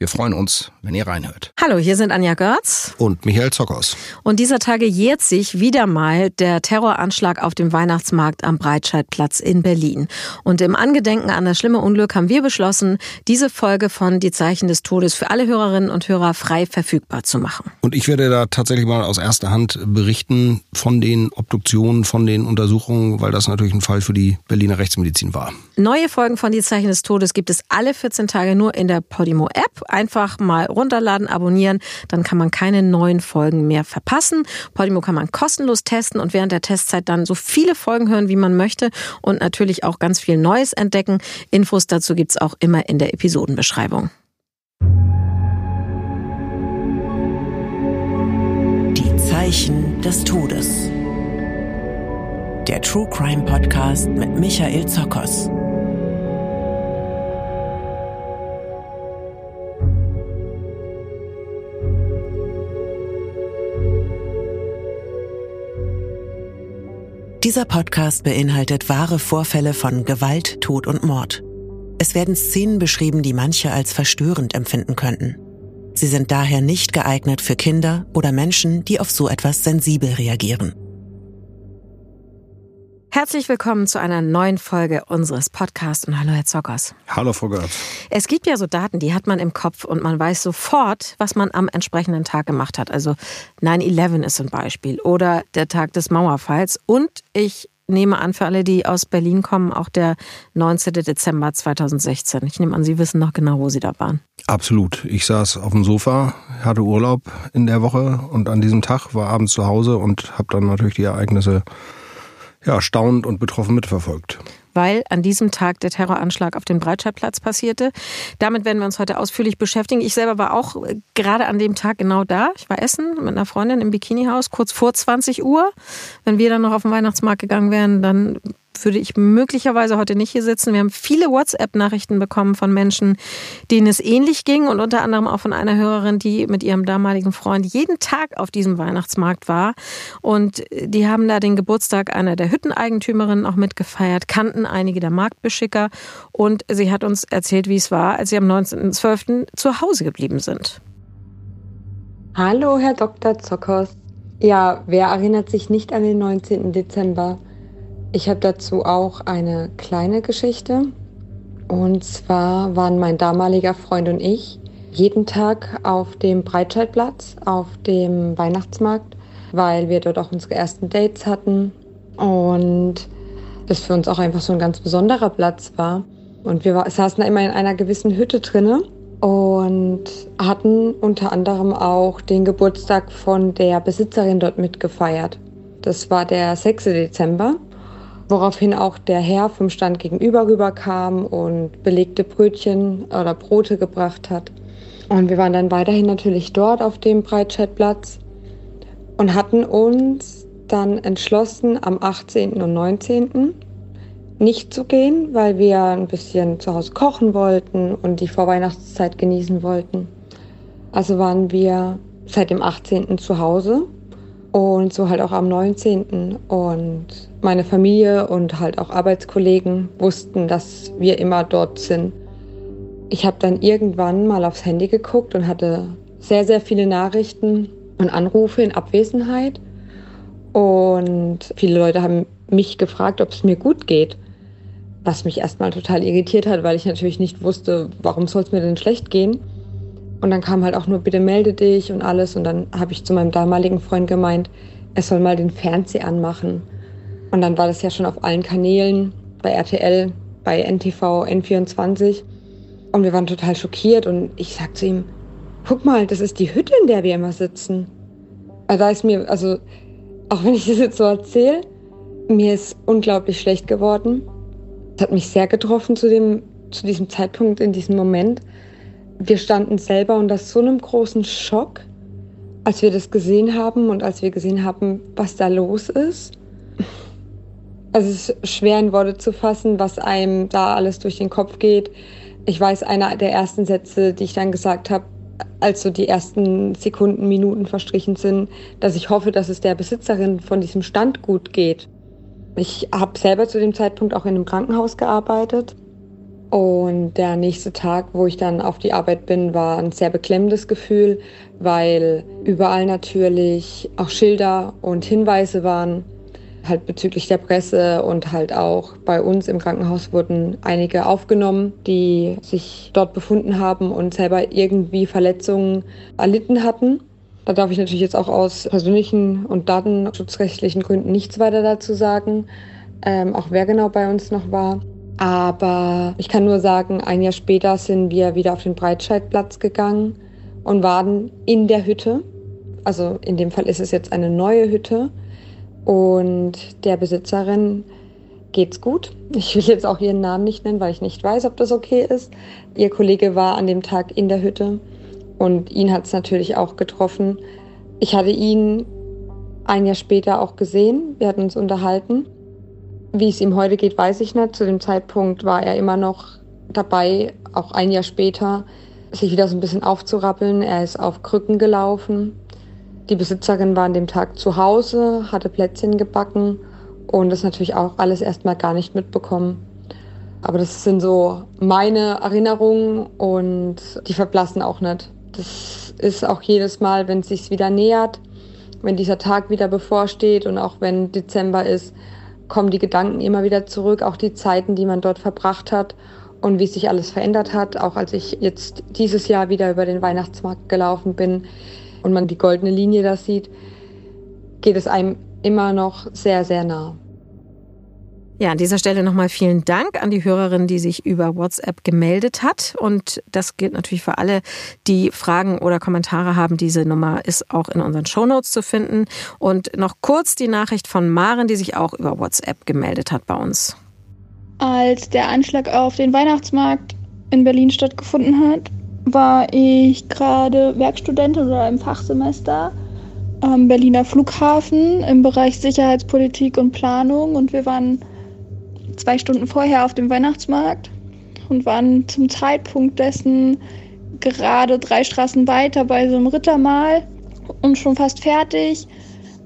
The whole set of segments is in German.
Wir freuen uns, wenn ihr reinhört. Hallo, hier sind Anja Görz und Michael Zockers. Und dieser Tage jährt sich wieder mal der Terroranschlag auf dem Weihnachtsmarkt am Breitscheidplatz in Berlin. Und im Angedenken an das schlimme Unglück haben wir beschlossen, diese Folge von Die Zeichen des Todes für alle Hörerinnen und Hörer frei verfügbar zu machen. Und ich werde da tatsächlich mal aus erster Hand berichten von den Obduktionen, von den Untersuchungen, weil das natürlich ein Fall für die Berliner Rechtsmedizin war. Neue Folgen von Die Zeichen des Todes gibt es alle 14 Tage nur in der Podimo-App einfach mal runterladen, abonnieren, dann kann man keine neuen Folgen mehr verpassen. Podimo kann man kostenlos testen und während der Testzeit dann so viele Folgen hören, wie man möchte und natürlich auch ganz viel Neues entdecken. Infos dazu gibt es auch immer in der Episodenbeschreibung. Die Zeichen des Todes. Der True Crime Podcast mit Michael Zokos. Dieser Podcast beinhaltet wahre Vorfälle von Gewalt, Tod und Mord. Es werden Szenen beschrieben, die manche als verstörend empfinden könnten. Sie sind daher nicht geeignet für Kinder oder Menschen, die auf so etwas sensibel reagieren. Herzlich willkommen zu einer neuen Folge unseres Podcasts und hallo Herr Zockers. Hallo Frau Görz. Es gibt ja so Daten, die hat man im Kopf und man weiß sofort, was man am entsprechenden Tag gemacht hat. Also 9-11 ist ein Beispiel oder der Tag des Mauerfalls und ich nehme an, für alle, die aus Berlin kommen, auch der 19. Dezember 2016. Ich nehme an, Sie wissen noch genau, wo Sie da waren. Absolut. Ich saß auf dem Sofa, hatte Urlaub in der Woche und an diesem Tag war abends zu Hause und habe dann natürlich die Ereignisse ja, staunend und betroffen mitverfolgt. Weil an diesem Tag der Terroranschlag auf dem Breitscheidplatz passierte. Damit werden wir uns heute ausführlich beschäftigen. Ich selber war auch äh, gerade an dem Tag genau da. Ich war essen mit einer Freundin im Bikinihaus, kurz vor 20 Uhr. Wenn wir dann noch auf den Weihnachtsmarkt gegangen wären, dann würde ich möglicherweise heute nicht hier sitzen. Wir haben viele WhatsApp-Nachrichten bekommen von Menschen, denen es ähnlich ging und unter anderem auch von einer Hörerin, die mit ihrem damaligen Freund jeden Tag auf diesem Weihnachtsmarkt war. Und die haben da den Geburtstag einer der Hütteneigentümerinnen auch mitgefeiert, kannten einige der Marktbeschicker und sie hat uns erzählt, wie es war, als sie am 19.12. zu Hause geblieben sind. Hallo, Herr Dr. Zockers. Ja, wer erinnert sich nicht an den 19. Dezember? Ich habe dazu auch eine kleine Geschichte. Und zwar waren mein damaliger Freund und ich jeden Tag auf dem Breitscheidplatz, auf dem Weihnachtsmarkt, weil wir dort auch unsere ersten Dates hatten und das für uns auch einfach so ein ganz besonderer Platz war. Und wir saßen da immer in einer gewissen Hütte drinne und hatten unter anderem auch den Geburtstag von der Besitzerin dort mitgefeiert. Das war der 6. Dezember woraufhin auch der Herr vom Stand gegenüber rüberkam und belegte Brötchen oder Brote gebracht hat. Und wir waren dann weiterhin natürlich dort auf dem Breitscheidplatz und hatten uns dann entschlossen, am 18. und 19. nicht zu gehen, weil wir ein bisschen zu Hause kochen wollten und die Vorweihnachtszeit genießen wollten. Also waren wir seit dem 18. zu Hause und so halt auch am 19. Und meine Familie und halt auch Arbeitskollegen wussten, dass wir immer dort sind. Ich habe dann irgendwann mal aufs Handy geguckt und hatte sehr, sehr viele Nachrichten und Anrufe in Abwesenheit. Und viele Leute haben mich gefragt, ob es mir gut geht. Was mich erstmal total irritiert hat, weil ich natürlich nicht wusste, warum soll es mir denn schlecht gehen. Und dann kam halt auch nur, bitte melde dich und alles. Und dann habe ich zu meinem damaligen Freund gemeint, er soll mal den Fernseher anmachen. Und dann war das ja schon auf allen Kanälen, bei RTL, bei NTV, N24. Und wir waren total schockiert. Und ich sag zu ihm, guck mal, das ist die Hütte, in der wir immer sitzen. Also da ist mir, also auch wenn ich das jetzt so erzähle, mir ist unglaublich schlecht geworden. Das hat mich sehr getroffen zu, dem, zu diesem Zeitpunkt, in diesem Moment. Wir standen selber unter so einem großen Schock, als wir das gesehen haben und als wir gesehen haben, was da los ist. Es ist schwer in Worte zu fassen, was einem da alles durch den Kopf geht. Ich weiß, einer der ersten Sätze, die ich dann gesagt habe, als so die ersten Sekunden, Minuten verstrichen sind, dass ich hoffe, dass es der Besitzerin von diesem Stand gut geht. Ich habe selber zu dem Zeitpunkt auch in einem Krankenhaus gearbeitet. Und der nächste Tag, wo ich dann auf die Arbeit bin, war ein sehr beklemmendes Gefühl, weil überall natürlich auch Schilder und Hinweise waren, halt bezüglich der Presse und halt auch bei uns im Krankenhaus wurden einige aufgenommen, die sich dort befunden haben und selber irgendwie Verletzungen erlitten hatten. Da darf ich natürlich jetzt auch aus persönlichen und datenschutzrechtlichen Gründen nichts weiter dazu sagen, ähm, auch wer genau bei uns noch war. Aber ich kann nur sagen, ein Jahr später sind wir wieder auf den Breitscheidplatz gegangen und waren in der Hütte. Also in dem Fall ist es jetzt eine neue Hütte und der Besitzerin geht's gut. Ich will jetzt auch ihren Namen nicht nennen, weil ich nicht weiß, ob das okay ist. Ihr Kollege war an dem Tag in der Hütte und ihn hat es natürlich auch getroffen. Ich hatte ihn ein Jahr später auch gesehen. Wir hatten uns unterhalten. Wie es ihm heute geht, weiß ich nicht. Zu dem Zeitpunkt war er immer noch dabei, auch ein Jahr später, sich wieder so ein bisschen aufzurappeln. Er ist auf Krücken gelaufen. Die Besitzerin war an dem Tag zu Hause, hatte Plätzchen gebacken und das natürlich auch alles erstmal gar nicht mitbekommen. Aber das sind so meine Erinnerungen und die verblassen auch nicht. Das ist auch jedes Mal, wenn es sich wieder nähert, wenn dieser Tag wieder bevorsteht und auch wenn Dezember ist, kommen die Gedanken immer wieder zurück, auch die Zeiten, die man dort verbracht hat und wie sich alles verändert hat. Auch als ich jetzt dieses Jahr wieder über den Weihnachtsmarkt gelaufen bin, und man die goldene Linie da sieht, geht es einem immer noch sehr, sehr nah. Ja, an dieser Stelle nochmal vielen Dank an die Hörerin, die sich über WhatsApp gemeldet hat. Und das gilt natürlich für alle, die Fragen oder Kommentare haben. Diese Nummer ist auch in unseren Shownotes zu finden. Und noch kurz die Nachricht von Maren, die sich auch über WhatsApp gemeldet hat bei uns. Als der Anschlag auf den Weihnachtsmarkt in Berlin stattgefunden hat, war ich gerade Werkstudentin oder im Fachsemester am Berliner Flughafen im Bereich Sicherheitspolitik und Planung. Und wir waren zwei Stunden vorher auf dem Weihnachtsmarkt und waren zum Zeitpunkt dessen gerade drei Straßen weiter bei so einem Rittermahl und schon fast fertig,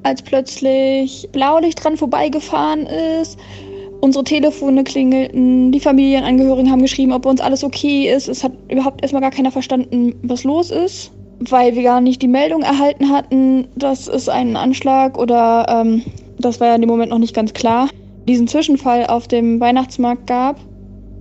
als plötzlich Blaulicht dran vorbeigefahren ist Unsere Telefone klingelten, die Familienangehörigen haben geschrieben, ob bei uns alles okay ist. Es hat überhaupt erstmal gar keiner verstanden, was los ist, weil wir gar nicht die Meldung erhalten hatten, dass es einen Anschlag oder ähm, das war ja in dem Moment noch nicht ganz klar, diesen Zwischenfall auf dem Weihnachtsmarkt gab.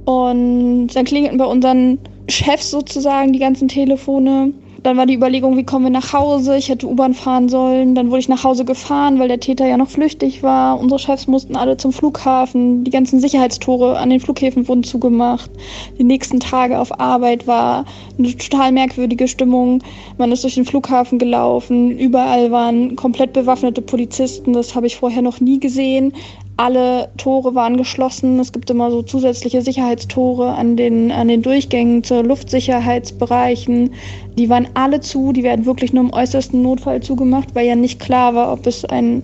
Und dann klingelten bei unseren Chefs sozusagen die ganzen Telefone dann war die Überlegung, wie kommen wir nach Hause? Ich hätte U-Bahn fahren sollen. Dann wurde ich nach Hause gefahren, weil der Täter ja noch flüchtig war. Unsere Chefs mussten alle zum Flughafen. Die ganzen Sicherheitstore an den Flughäfen wurden zugemacht. Die nächsten Tage auf Arbeit war eine total merkwürdige Stimmung. Man ist durch den Flughafen gelaufen. Überall waren komplett bewaffnete Polizisten. Das habe ich vorher noch nie gesehen. Alle Tore waren geschlossen. Es gibt immer so zusätzliche Sicherheitstore an den, an den Durchgängen zu Luftsicherheitsbereichen. Die waren alle zu. Die werden wirklich nur im äußersten Notfall zugemacht, weil ja nicht klar war, ob es ein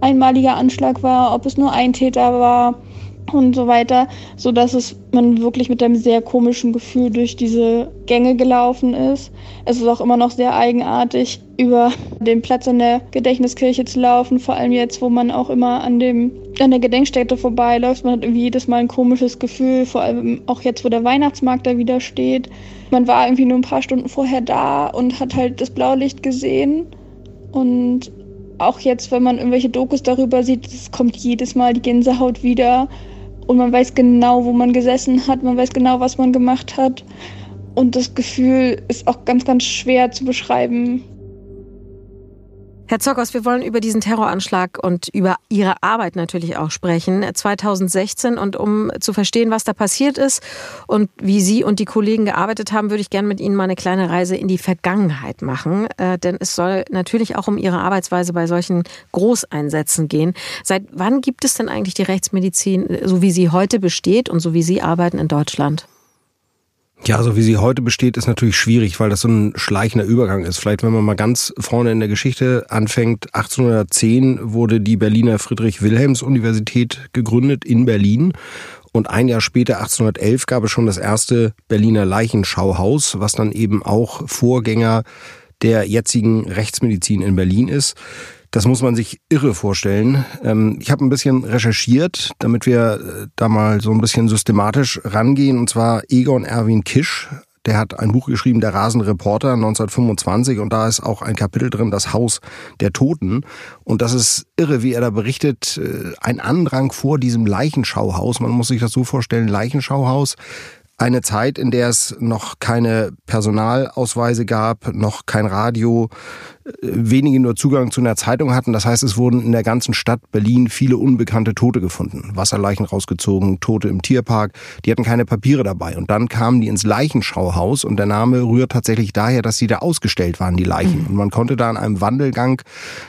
einmaliger Anschlag war, ob es nur ein Täter war und so weiter, so dass es man wirklich mit einem sehr komischen Gefühl durch diese Gänge gelaufen ist. Es ist auch immer noch sehr eigenartig, über den Platz an der Gedächtniskirche zu laufen, vor allem jetzt, wo man auch immer an dem an der Gedenkstätte vorbeiläuft. Man hat irgendwie jedes Mal ein komisches Gefühl, vor allem auch jetzt, wo der Weihnachtsmarkt da wieder steht. Man war irgendwie nur ein paar Stunden vorher da und hat halt das Blaulicht gesehen und auch jetzt, wenn man irgendwelche Dokus darüber sieht, es kommt jedes Mal die Gänsehaut wieder und man weiß genau, wo man gesessen hat, man weiß genau, was man gemacht hat. Und das Gefühl ist auch ganz, ganz schwer zu beschreiben. Herr Zockers, wir wollen über diesen Terroranschlag und über Ihre Arbeit natürlich auch sprechen. 2016 und um zu verstehen, was da passiert ist und wie Sie und die Kollegen gearbeitet haben, würde ich gerne mit Ihnen mal eine kleine Reise in die Vergangenheit machen. Äh, denn es soll natürlich auch um Ihre Arbeitsweise bei solchen Großeinsätzen gehen. Seit wann gibt es denn eigentlich die Rechtsmedizin, so wie sie heute besteht und so wie Sie arbeiten in Deutschland? Ja, so wie sie heute besteht, ist natürlich schwierig, weil das so ein schleichender Übergang ist. Vielleicht, wenn man mal ganz vorne in der Geschichte anfängt, 1810 wurde die Berliner Friedrich-Wilhelms-Universität gegründet in Berlin. Und ein Jahr später, 1811, gab es schon das erste Berliner Leichenschauhaus, was dann eben auch Vorgänger der jetzigen Rechtsmedizin in Berlin ist. Das muss man sich irre vorstellen. Ähm, ich habe ein bisschen recherchiert, damit wir äh, da mal so ein bisschen systematisch rangehen. Und zwar Egon Erwin Kisch. Der hat ein Buch geschrieben, Der rasende Reporter 1925. Und da ist auch ein Kapitel drin, das Haus der Toten. Und das ist irre, wie er da berichtet. Äh, ein Andrang vor diesem Leichenschauhaus. Man muss sich das so vorstellen. Leichenschauhaus eine Zeit, in der es noch keine Personalausweise gab, noch kein Radio, äh, wenige nur Zugang zu einer Zeitung hatten. Das heißt, es wurden in der ganzen Stadt Berlin viele unbekannte Tote gefunden. Wasserleichen rausgezogen, Tote im Tierpark. Die hatten keine Papiere dabei. Und dann kamen die ins Leichenschauhaus und der Name rührt tatsächlich daher, dass sie da ausgestellt waren, die Leichen. Mhm. Und man konnte da in einem Wandelgang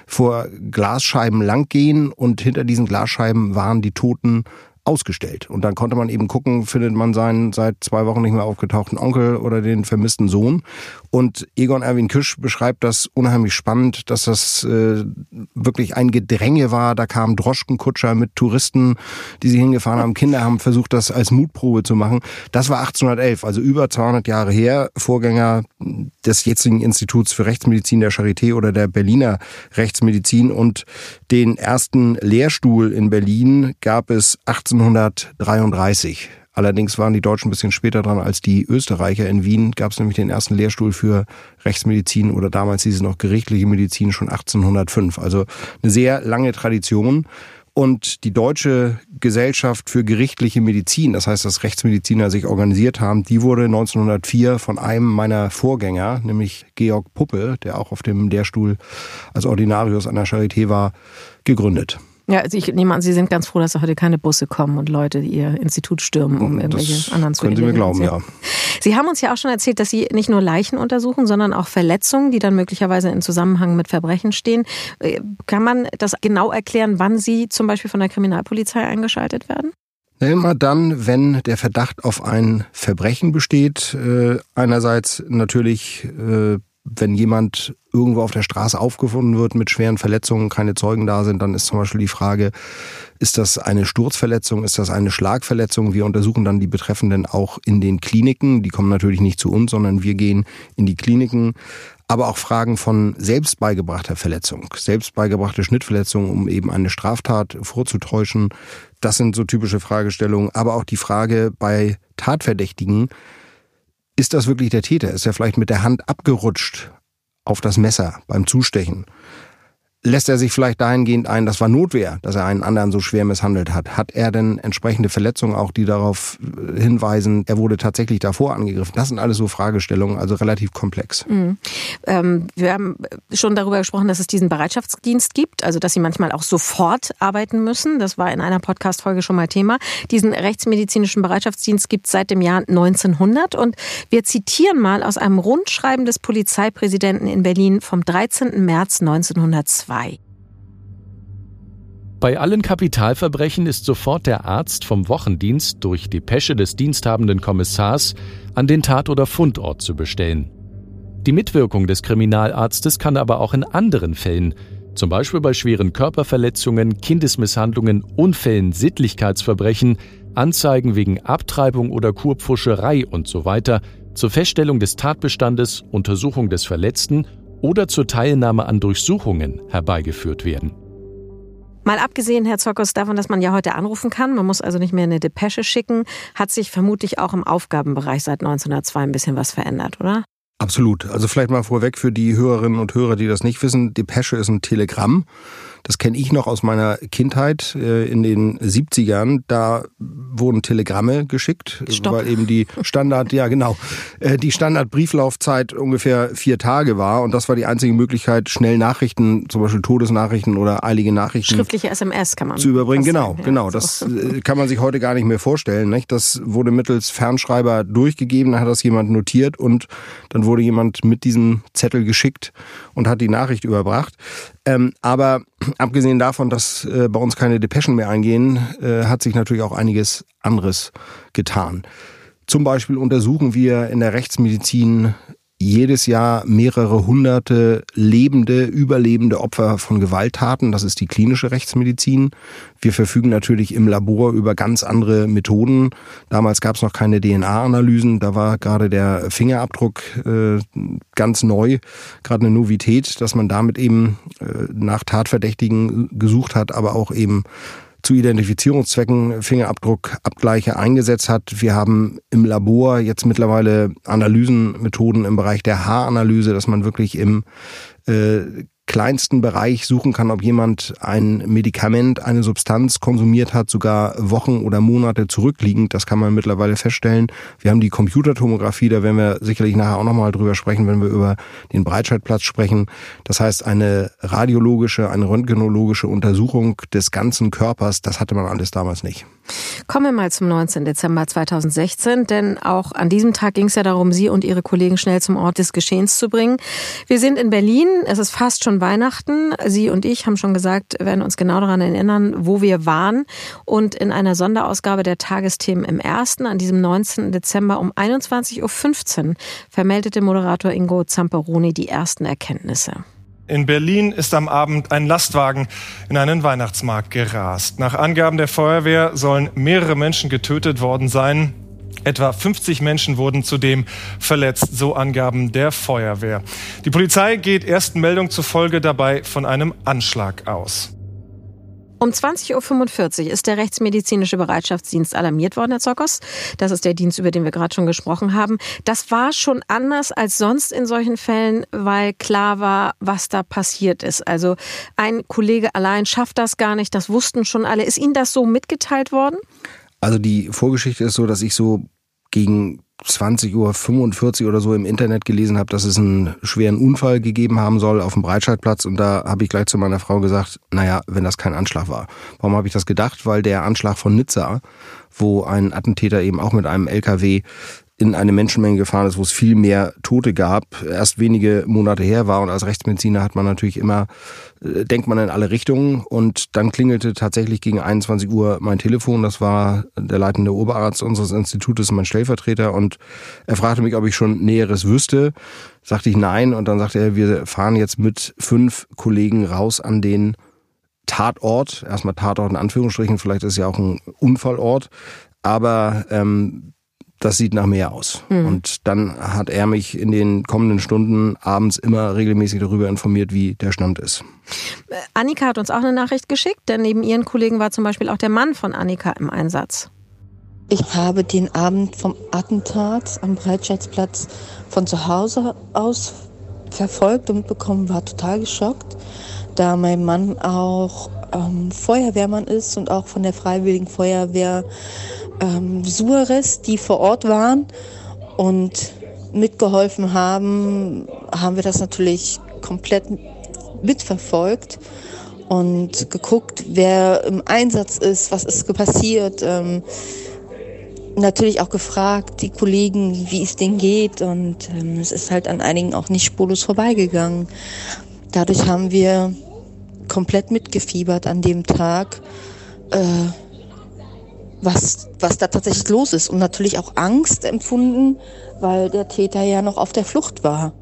vor Glasscheiben langgehen und hinter diesen Glasscheiben waren die Toten ausgestellt. Und dann konnte man eben gucken, findet man seinen seit zwei Wochen nicht mehr aufgetauchten Onkel oder den vermissten Sohn. Und Egon Erwin Kisch beschreibt das unheimlich spannend, dass das äh, wirklich ein Gedränge war. Da kamen Droschkenkutscher mit Touristen, die sie hingefahren haben. Kinder haben versucht, das als Mutprobe zu machen. Das war 1811, also über 200 Jahre her. Vorgänger des jetzigen Instituts für Rechtsmedizin der Charité oder der Berliner Rechtsmedizin. Und den ersten Lehrstuhl in Berlin gab es 18 1833. Allerdings waren die Deutschen ein bisschen später dran als die Österreicher. In Wien gab es nämlich den ersten Lehrstuhl für Rechtsmedizin oder damals hieß es noch gerichtliche Medizin schon 1805. Also eine sehr lange Tradition. Und die Deutsche Gesellschaft für gerichtliche Medizin, das heißt, dass Rechtsmediziner sich organisiert haben, die wurde 1904 von einem meiner Vorgänger, nämlich Georg Puppe, der auch auf dem Lehrstuhl als Ordinarius an der Charité war, gegründet. Ja, also ich nehme an, Sie sind ganz froh, dass heute keine Busse kommen und Leute Ihr Institut stürmen, um irgendwelche das anderen zu Können Sie mir glauben, ja. Sie haben uns ja auch schon erzählt, dass Sie nicht nur Leichen untersuchen, sondern auch Verletzungen, die dann möglicherweise in Zusammenhang mit Verbrechen stehen. Äh, kann man das genau erklären, wann Sie zum Beispiel von der Kriminalpolizei eingeschaltet werden? Immer dann, wenn der Verdacht auf ein Verbrechen besteht. Äh, einerseits natürlich äh, wenn jemand irgendwo auf der Straße aufgefunden wird mit schweren Verletzungen, keine Zeugen da sind, dann ist zum Beispiel die Frage, ist das eine Sturzverletzung, ist das eine Schlagverletzung? Wir untersuchen dann die Betreffenden auch in den Kliniken. Die kommen natürlich nicht zu uns, sondern wir gehen in die Kliniken. Aber auch Fragen von selbstbeigebrachter Verletzung, selbstbeigebrachte Schnittverletzung, um eben eine Straftat vorzutäuschen. Das sind so typische Fragestellungen. Aber auch die Frage bei Tatverdächtigen, ist das wirklich der Täter? Ist er vielleicht mit der Hand abgerutscht auf das Messer beim Zustechen? Lässt er sich vielleicht dahingehend ein, das war Notwehr, dass er einen anderen so schwer misshandelt hat. Hat er denn entsprechende Verletzungen auch, die darauf äh, hinweisen, er wurde tatsächlich davor angegriffen? Das sind alles so Fragestellungen, also relativ komplex. Mhm. Ähm, wir haben schon darüber gesprochen, dass es diesen Bereitschaftsdienst gibt, also dass sie manchmal auch sofort arbeiten müssen. Das war in einer Podcast-Folge schon mal Thema. Diesen rechtsmedizinischen Bereitschaftsdienst gibt es seit dem Jahr 1900 und wir zitieren mal aus einem Rundschreiben des Polizeipräsidenten in Berlin vom 13. März 1902. 2. Bei allen Kapitalverbrechen ist sofort der Arzt vom Wochendienst durch Depesche des diensthabenden Kommissars an den Tat- oder Fundort zu bestellen. Die Mitwirkung des Kriminalarztes kann aber auch in anderen Fällen, zum Beispiel bei schweren Körperverletzungen, Kindesmisshandlungen, Unfällen, Sittlichkeitsverbrechen, Anzeigen wegen Abtreibung oder Kurpfuscherei usw., so zur Feststellung des Tatbestandes, Untersuchung des Verletzten oder zur Teilnahme an Durchsuchungen herbeigeführt werden. Mal abgesehen, Herr Zockers, davon, dass man ja heute anrufen kann, man muss also nicht mehr eine Depesche schicken, hat sich vermutlich auch im Aufgabenbereich seit 1902 ein bisschen was verändert, oder? Absolut. Also vielleicht mal vorweg für die Hörerinnen und Hörer, die das nicht wissen, Depesche ist ein Telegramm. Das kenne ich noch aus meiner Kindheit äh, in den 70ern. Da wurden Telegramme geschickt, Stopp. weil eben die Standard, ja genau, äh, die Standardbrieflaufzeit ungefähr vier Tage war und das war die einzige Möglichkeit, schnell Nachrichten, zum Beispiel Todesnachrichten oder eilige Nachrichten Schriftliche SMS kann man zu überbringen. Genau, ja. genau. Das äh, kann man sich heute gar nicht mehr vorstellen. Nicht? Das wurde mittels Fernschreiber durchgegeben, dann hat das jemand notiert und dann wurde jemand mit diesem Zettel geschickt und hat die Nachricht überbracht. Ähm, aber abgesehen davon, dass äh, bei uns keine Depeschen mehr eingehen, äh, hat sich natürlich auch einiges anderes getan. Zum Beispiel untersuchen wir in der Rechtsmedizin jedes Jahr mehrere hunderte lebende, überlebende Opfer von Gewalttaten. Das ist die klinische Rechtsmedizin. Wir verfügen natürlich im Labor über ganz andere Methoden. Damals gab es noch keine DNA-Analysen. Da war gerade der Fingerabdruck äh, ganz neu, gerade eine Novität, dass man damit eben äh, nach Tatverdächtigen gesucht hat, aber auch eben zu Identifizierungszwecken Fingerabdruckabgleiche eingesetzt hat. Wir haben im Labor jetzt mittlerweile Analysenmethoden im Bereich der Haaranalyse, dass man wirklich im äh, kleinsten Bereich suchen kann, ob jemand ein Medikament, eine Substanz konsumiert hat, sogar Wochen oder Monate zurückliegend. Das kann man mittlerweile feststellen. Wir haben die Computertomographie, da werden wir sicherlich nachher auch nochmal drüber sprechen, wenn wir über den Breitscheidplatz sprechen. Das heißt, eine radiologische, eine röntgenologische Untersuchung des ganzen Körpers, das hatte man alles damals nicht. Kommen wir mal zum 19. Dezember 2016, denn auch an diesem Tag ging es ja darum, Sie und Ihre Kollegen schnell zum Ort des Geschehens zu bringen. Wir sind in Berlin, es ist fast schon Weihnachten. Sie und ich haben schon gesagt, werden uns genau daran erinnern, wo wir waren. Und in einer Sonderausgabe der Tagesthemen im Ersten, an diesem 19. Dezember um 21.15 Uhr, vermeldete Moderator Ingo Zamperoni die ersten Erkenntnisse. In Berlin ist am Abend ein Lastwagen in einen Weihnachtsmarkt gerast. Nach Angaben der Feuerwehr sollen mehrere Menschen getötet worden sein. Etwa 50 Menschen wurden zudem verletzt, so Angaben der Feuerwehr. Die Polizei geht ersten Meldungen zufolge dabei von einem Anschlag aus. Um 20.45 Uhr ist der Rechtsmedizinische Bereitschaftsdienst alarmiert worden, Herr Zokos. Das ist der Dienst, über den wir gerade schon gesprochen haben. Das war schon anders als sonst in solchen Fällen, weil klar war, was da passiert ist. Also ein Kollege allein schafft das gar nicht, das wussten schon alle. Ist Ihnen das so mitgeteilt worden? Also die Vorgeschichte ist so, dass ich so gegen 20.45 Uhr oder so im Internet gelesen habe, dass es einen schweren Unfall gegeben haben soll auf dem Breitscheidplatz. Und da habe ich gleich zu meiner Frau gesagt, naja, wenn das kein Anschlag war. Warum habe ich das gedacht? Weil der Anschlag von Nizza, wo ein Attentäter eben auch mit einem LKW in eine Menschenmenge gefahren ist, wo es viel mehr Tote gab, erst wenige Monate her war. Und als Rechtsmediziner hat man natürlich immer, äh, denkt man in alle Richtungen. Und dann klingelte tatsächlich gegen 21 Uhr mein Telefon. Das war der leitende Oberarzt unseres Institutes, mein Stellvertreter. Und er fragte mich, ob ich schon Näheres wüsste. Sagte ich nein. Und dann sagte er, wir fahren jetzt mit fünf Kollegen raus an den Tatort. Erstmal Tatort in Anführungsstrichen. Vielleicht ist ja auch ein Unfallort. Aber ähm, das sieht nach mehr aus. Mhm. Und dann hat er mich in den kommenden Stunden abends immer regelmäßig darüber informiert, wie der Stand ist. Annika hat uns auch eine Nachricht geschickt, denn neben ihren Kollegen war zum Beispiel auch der Mann von Annika im Einsatz. Ich habe den Abend vom Attentat am Breitscheidsplatz von zu Hause aus verfolgt und bekommen, war total geschockt, da mein Mann auch ähm, Feuerwehrmann ist und auch von der Freiwilligen Feuerwehr ähm, Suarez, die vor Ort waren und mitgeholfen haben, haben wir das natürlich komplett mitverfolgt und geguckt, wer im Einsatz ist, was ist passiert. Ähm, natürlich auch gefragt, die Kollegen, wie es denen geht und ähm, es ist halt an einigen auch nicht spurlos vorbeigegangen. Dadurch haben wir komplett mitgefiebert an dem Tag. Äh, was, was da tatsächlich los ist und natürlich auch Angst empfunden, weil der Täter ja noch auf der Flucht war.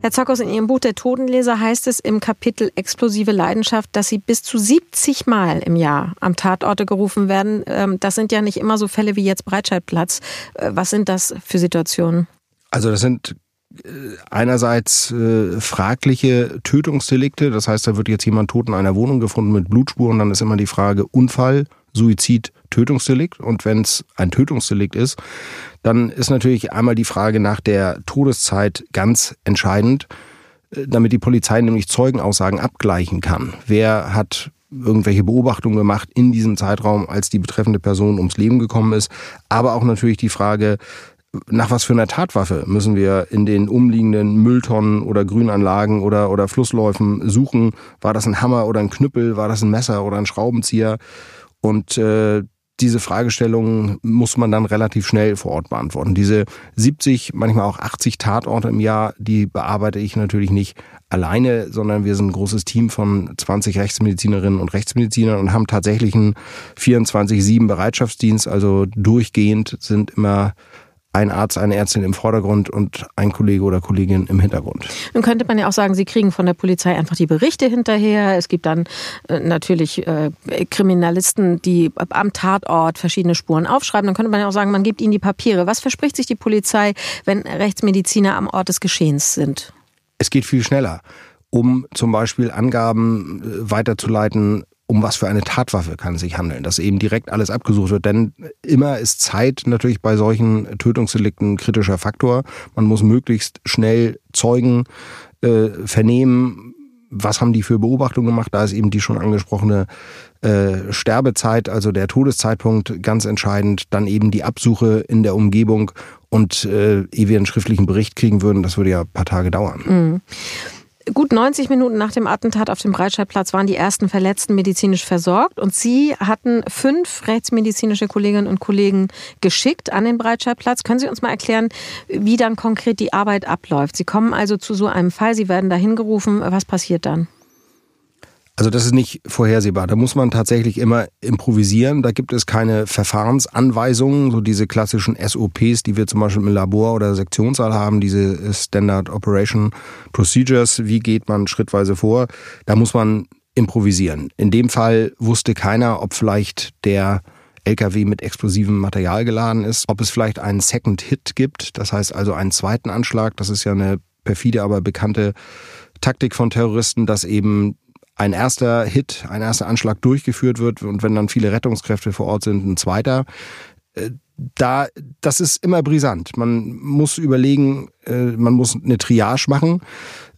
Herr Zockers, in Ihrem Buch Der Totenleser heißt es im Kapitel Explosive Leidenschaft, dass Sie bis zu 70 Mal im Jahr am Tatorte gerufen werden. Ähm, das sind ja nicht immer so Fälle wie jetzt Breitscheidplatz. Äh, was sind das für Situationen? Also das sind äh, einerseits äh, fragliche Tötungsdelikte. Das heißt, da wird jetzt jemand tot in einer Wohnung gefunden mit Blutspuren. Dann ist immer die Frage Unfall, Suizid, Tötungsdelikt. Und wenn es ein Tötungsdelikt ist, dann ist natürlich einmal die Frage nach der Todeszeit ganz entscheidend. äh, damit die Polizei nämlich Zeugenaussagen abgleichen kann. Wer hat irgendwelche Beobachtungen gemacht in diesem Zeitraum, als die betreffende Person ums Leben gekommen ist. Aber auch natürlich die Frage, nach was für einer Tatwaffe müssen wir in den umliegenden Mülltonnen oder Grünanlagen oder, oder Flussläufen suchen? War das ein Hammer oder ein Knüppel? War das ein Messer oder ein Schraubenzieher? Und äh, diese Fragestellungen muss man dann relativ schnell vor Ort beantworten. Diese 70, manchmal auch 80 Tatorte im Jahr, die bearbeite ich natürlich nicht alleine, sondern wir sind ein großes Team von 20 Rechtsmedizinerinnen und Rechtsmedizinern und haben tatsächlich einen 24-7 Bereitschaftsdienst. Also durchgehend sind immer ein Arzt, eine Ärztin im Vordergrund und ein Kollege oder Kollegin im Hintergrund. Nun könnte man ja auch sagen, Sie kriegen von der Polizei einfach die Berichte hinterher. Es gibt dann äh, natürlich äh, Kriminalisten, die am Tatort verschiedene Spuren aufschreiben. Dann könnte man ja auch sagen, man gibt ihnen die Papiere. Was verspricht sich die Polizei, wenn Rechtsmediziner am Ort des Geschehens sind? Es geht viel schneller um zum Beispiel Angaben äh, weiterzuleiten um was für eine Tatwaffe kann es sich handeln, dass eben direkt alles abgesucht wird. Denn immer ist Zeit natürlich bei solchen Tötungsdelikten ein kritischer Faktor. Man muss möglichst schnell Zeugen äh, vernehmen. Was haben die für Beobachtungen gemacht? Da ist eben die schon angesprochene äh, Sterbezeit, also der Todeszeitpunkt, ganz entscheidend. Dann eben die Absuche in der Umgebung und äh, ehe wir einen schriftlichen Bericht kriegen würden, das würde ja ein paar Tage dauern. Mhm. Gut 90 Minuten nach dem Attentat auf dem Breitscheidplatz waren die ersten Verletzten medizinisch versorgt und Sie hatten fünf rechtsmedizinische Kolleginnen und Kollegen geschickt an den Breitscheidplatz. Können Sie uns mal erklären, wie dann konkret die Arbeit abläuft? Sie kommen also zu so einem Fall, Sie werden dahin gerufen. Was passiert dann? Also das ist nicht vorhersehbar. Da muss man tatsächlich immer improvisieren. Da gibt es keine Verfahrensanweisungen, so diese klassischen SOPs, die wir zum Beispiel im Labor oder Sektionssaal haben, diese Standard Operation Procedures. Wie geht man schrittweise vor? Da muss man improvisieren. In dem Fall wusste keiner, ob vielleicht der LKW mit explosivem Material geladen ist, ob es vielleicht einen Second Hit gibt, das heißt also einen zweiten Anschlag. Das ist ja eine perfide, aber bekannte Taktik von Terroristen, dass eben ein erster Hit, ein erster Anschlag durchgeführt wird und wenn dann viele Rettungskräfte vor Ort sind, ein zweiter. Äh, da, das ist immer brisant. Man muss überlegen, äh, man muss eine Triage machen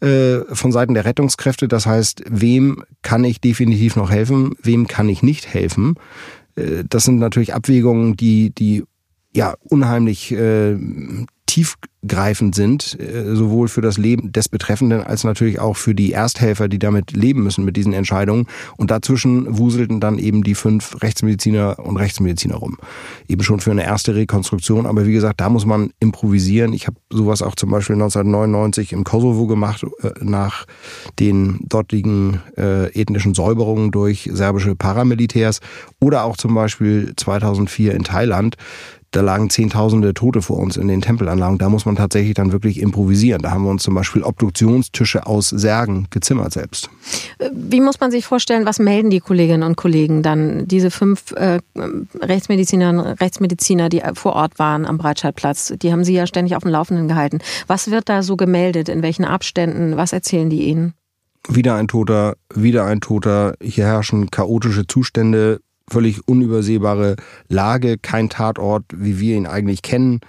äh, von Seiten der Rettungskräfte. Das heißt, wem kann ich definitiv noch helfen, wem kann ich nicht helfen. Das sind natürlich Abwägungen, die, die ja unheimlich tiefgreifend sind, äh, sowohl für das Leben des Betreffenden als natürlich auch für die Ersthelfer, die damit leben müssen mit diesen Entscheidungen. Und dazwischen wuselten dann eben die fünf Rechtsmediziner und Rechtsmediziner rum. Eben schon für eine erste Rekonstruktion. Aber wie gesagt, da muss man improvisieren. Ich habe sowas auch zum Beispiel 1999 im Kosovo gemacht, äh, nach den dortigen äh, ethnischen Säuberungen durch serbische Paramilitärs. Oder auch zum Beispiel 2004 in Thailand da lagen Zehntausende Tote vor uns in den Tempelanlagen. Da muss man tatsächlich dann wirklich improvisieren. Da haben wir uns zum Beispiel Obduktionstische aus Särgen gezimmert selbst. Wie muss man sich vorstellen, was melden die Kolleginnen und Kollegen dann? Diese fünf äh, Rechtsmedizinerinnen und Rechtsmediziner, die vor Ort waren am Breitscheidplatz, die haben Sie ja ständig auf dem Laufenden gehalten. Was wird da so gemeldet? In welchen Abständen? Was erzählen die Ihnen? Wieder ein Toter, wieder ein Toter. Hier herrschen chaotische Zustände völlig unübersehbare Lage, kein Tatort, wie wir ihn eigentlich kennen.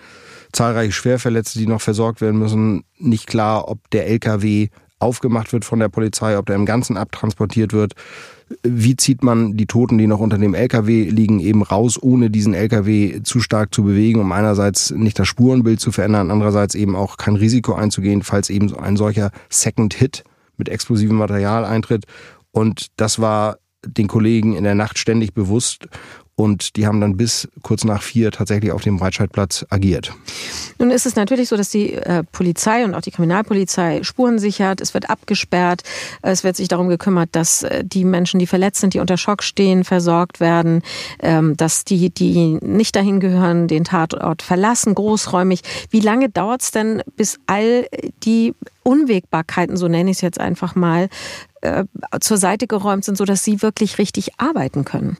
Zahlreiche Schwerverletzte, die noch versorgt werden müssen. Nicht klar, ob der LKW aufgemacht wird von der Polizei, ob der im Ganzen abtransportiert wird. Wie zieht man die Toten, die noch unter dem LKW liegen, eben raus, ohne diesen LKW zu stark zu bewegen, um einerseits nicht das Spurenbild zu verändern, andererseits eben auch kein Risiko einzugehen, falls eben ein solcher Second Hit mit explosivem Material eintritt. Und das war den Kollegen in der Nacht ständig bewusst und die haben dann bis kurz nach vier tatsächlich auf dem Breitscheidplatz agiert. Nun ist es natürlich so, dass die äh, Polizei und auch die Kriminalpolizei Spuren sichert. Es wird abgesperrt. Es wird sich darum gekümmert, dass äh, die Menschen, die verletzt sind, die unter Schock stehen, versorgt werden, ähm, dass die, die nicht dahin gehören, den Tatort verlassen, großräumig. Wie lange dauert es denn, bis all die Unwägbarkeiten, so nenne ich es jetzt einfach mal, äh, zur Seite geräumt sind, sodass sie wirklich richtig arbeiten können?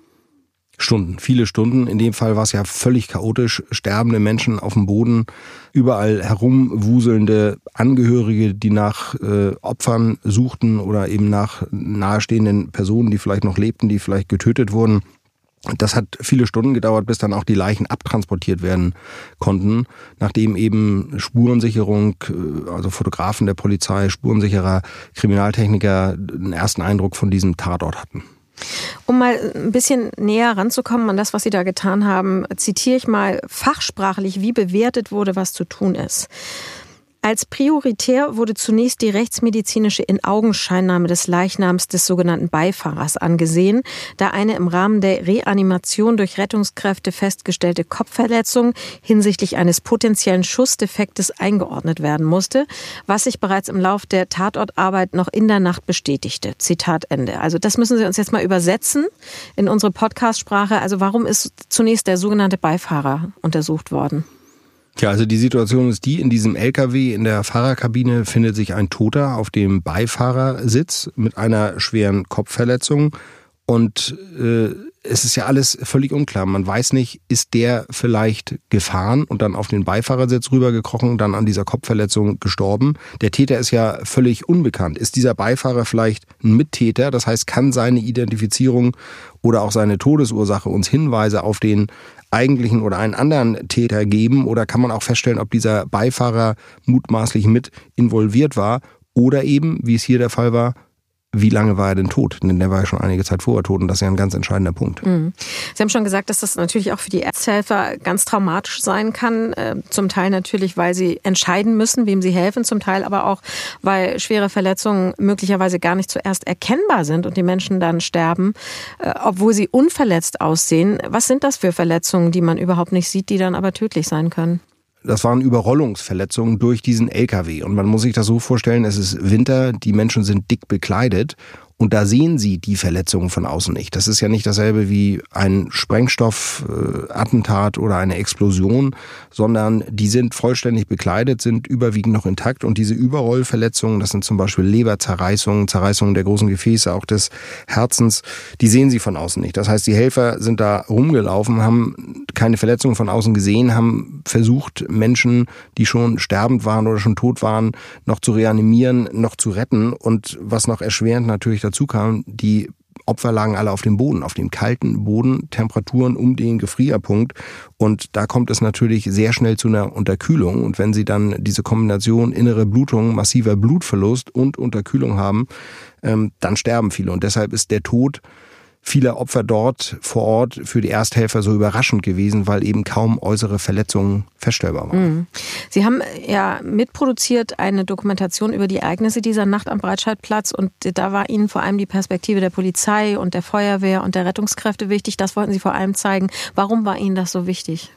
Stunden, viele Stunden. In dem Fall war es ja völlig chaotisch. Sterbende Menschen auf dem Boden, überall herumwuselnde Angehörige, die nach äh, Opfern suchten oder eben nach nahestehenden Personen, die vielleicht noch lebten, die vielleicht getötet wurden. Das hat viele Stunden gedauert, bis dann auch die Leichen abtransportiert werden konnten, nachdem eben Spurensicherung, äh, also Fotografen der Polizei, Spurensicherer, Kriminaltechniker einen ersten Eindruck von diesem Tatort hatten. Um mal ein bisschen näher ranzukommen an das, was Sie da getan haben, zitiere ich mal fachsprachlich, wie bewertet wurde, was zu tun ist. Als prioritär wurde zunächst die rechtsmedizinische Inaugenscheinnahme des Leichnams des sogenannten Beifahrers angesehen, da eine im Rahmen der Reanimation durch Rettungskräfte festgestellte Kopfverletzung hinsichtlich eines potenziellen Schussdefektes eingeordnet werden musste, was sich bereits im Lauf der Tatortarbeit noch in der Nacht bestätigte. Zitat Ende. Also das müssen Sie uns jetzt mal übersetzen in unsere Podcast-Sprache. Also warum ist zunächst der sogenannte Beifahrer untersucht worden? Ja, also die Situation ist die, in diesem LKW in der Fahrerkabine findet sich ein Toter auf dem Beifahrersitz mit einer schweren Kopfverletzung und äh, es ist ja alles völlig unklar. Man weiß nicht, ist der vielleicht gefahren und dann auf den Beifahrersitz rübergekrochen und dann an dieser Kopfverletzung gestorben. Der Täter ist ja völlig unbekannt. Ist dieser Beifahrer vielleicht ein Mittäter? Das heißt, kann seine Identifizierung oder auch seine Todesursache uns Hinweise auf den eigentlichen oder einen anderen Täter geben? Oder kann man auch feststellen, ob dieser Beifahrer mutmaßlich mit involviert war? Oder eben, wie es hier der Fall war, wie lange war er denn tot? Denn der war ja schon einige Zeit vorher tot und das ist ja ein ganz entscheidender Punkt. Mhm. Sie haben schon gesagt, dass das natürlich auch für die Ärztehelfer ganz traumatisch sein kann. Äh, zum Teil natürlich, weil sie entscheiden müssen, wem sie helfen, zum Teil aber auch, weil schwere Verletzungen möglicherweise gar nicht zuerst erkennbar sind und die Menschen dann sterben, äh, obwohl sie unverletzt aussehen. Was sind das für Verletzungen, die man überhaupt nicht sieht, die dann aber tödlich sein können? Das waren Überrollungsverletzungen durch diesen LKW. Und man muss sich das so vorstellen, es ist Winter, die Menschen sind dick bekleidet und da sehen Sie die Verletzungen von außen nicht. Das ist ja nicht dasselbe wie ein Sprengstoffattentat oder eine Explosion, sondern die sind vollständig bekleidet, sind überwiegend noch intakt. Und diese Überrollverletzungen, das sind zum Beispiel Leberzerreißungen, Zerreißungen der großen Gefäße, auch des Herzens, die sehen Sie von außen nicht. Das heißt, die Helfer sind da rumgelaufen, haben keine Verletzungen von außen gesehen, haben versucht, Menschen, die schon sterbend waren oder schon tot waren, noch zu reanimieren, noch zu retten. Und was noch erschwerend natürlich dazu kam, die Opfer lagen alle auf dem Boden, auf dem kalten Boden, Temperaturen um den Gefrierpunkt. Und da kommt es natürlich sehr schnell zu einer Unterkühlung. Und wenn Sie dann diese Kombination innere Blutung, massiver Blutverlust und Unterkühlung haben, ähm, dann sterben viele. Und deshalb ist der Tod vieler Opfer dort vor Ort für die Ersthelfer so überraschend gewesen, weil eben kaum äußere Verletzungen feststellbar waren. Mhm. Sie haben ja mitproduziert eine Dokumentation über die Ereignisse dieser Nacht am Breitscheidplatz und da war Ihnen vor allem die Perspektive der Polizei und der Feuerwehr und der Rettungskräfte wichtig. Das wollten Sie vor allem zeigen. Warum war Ihnen das so wichtig?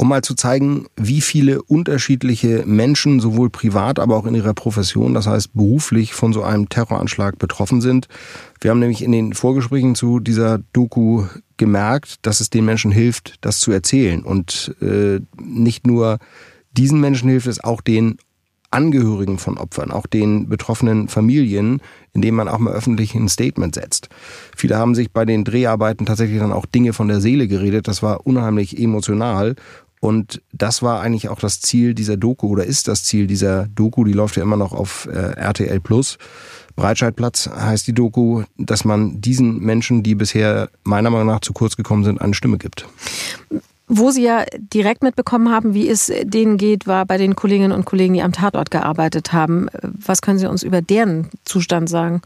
Um mal zu zeigen, wie viele unterschiedliche Menschen sowohl privat, aber auch in ihrer Profession, das heißt beruflich, von so einem Terroranschlag betroffen sind. Wir haben nämlich in den Vorgesprächen zu dieser Doku gemerkt, dass es den Menschen hilft, das zu erzählen. Und äh, nicht nur diesen Menschen hilft es, auch den Angehörigen von Opfern, auch den betroffenen Familien, indem man auch mal öffentlich ein Statement setzt. Viele haben sich bei den Dreharbeiten tatsächlich dann auch Dinge von der Seele geredet. Das war unheimlich emotional und das war eigentlich auch das Ziel dieser Doku oder ist das Ziel dieser Doku, die läuft ja immer noch auf äh, RTL Plus. Breitscheidplatz heißt die Doku, dass man diesen Menschen, die bisher meiner Meinung nach zu kurz gekommen sind, eine Stimme gibt. Wo Sie ja direkt mitbekommen haben, wie es denen geht, war bei den Kolleginnen und Kollegen, die am Tatort gearbeitet haben. Was können Sie uns über deren Zustand sagen?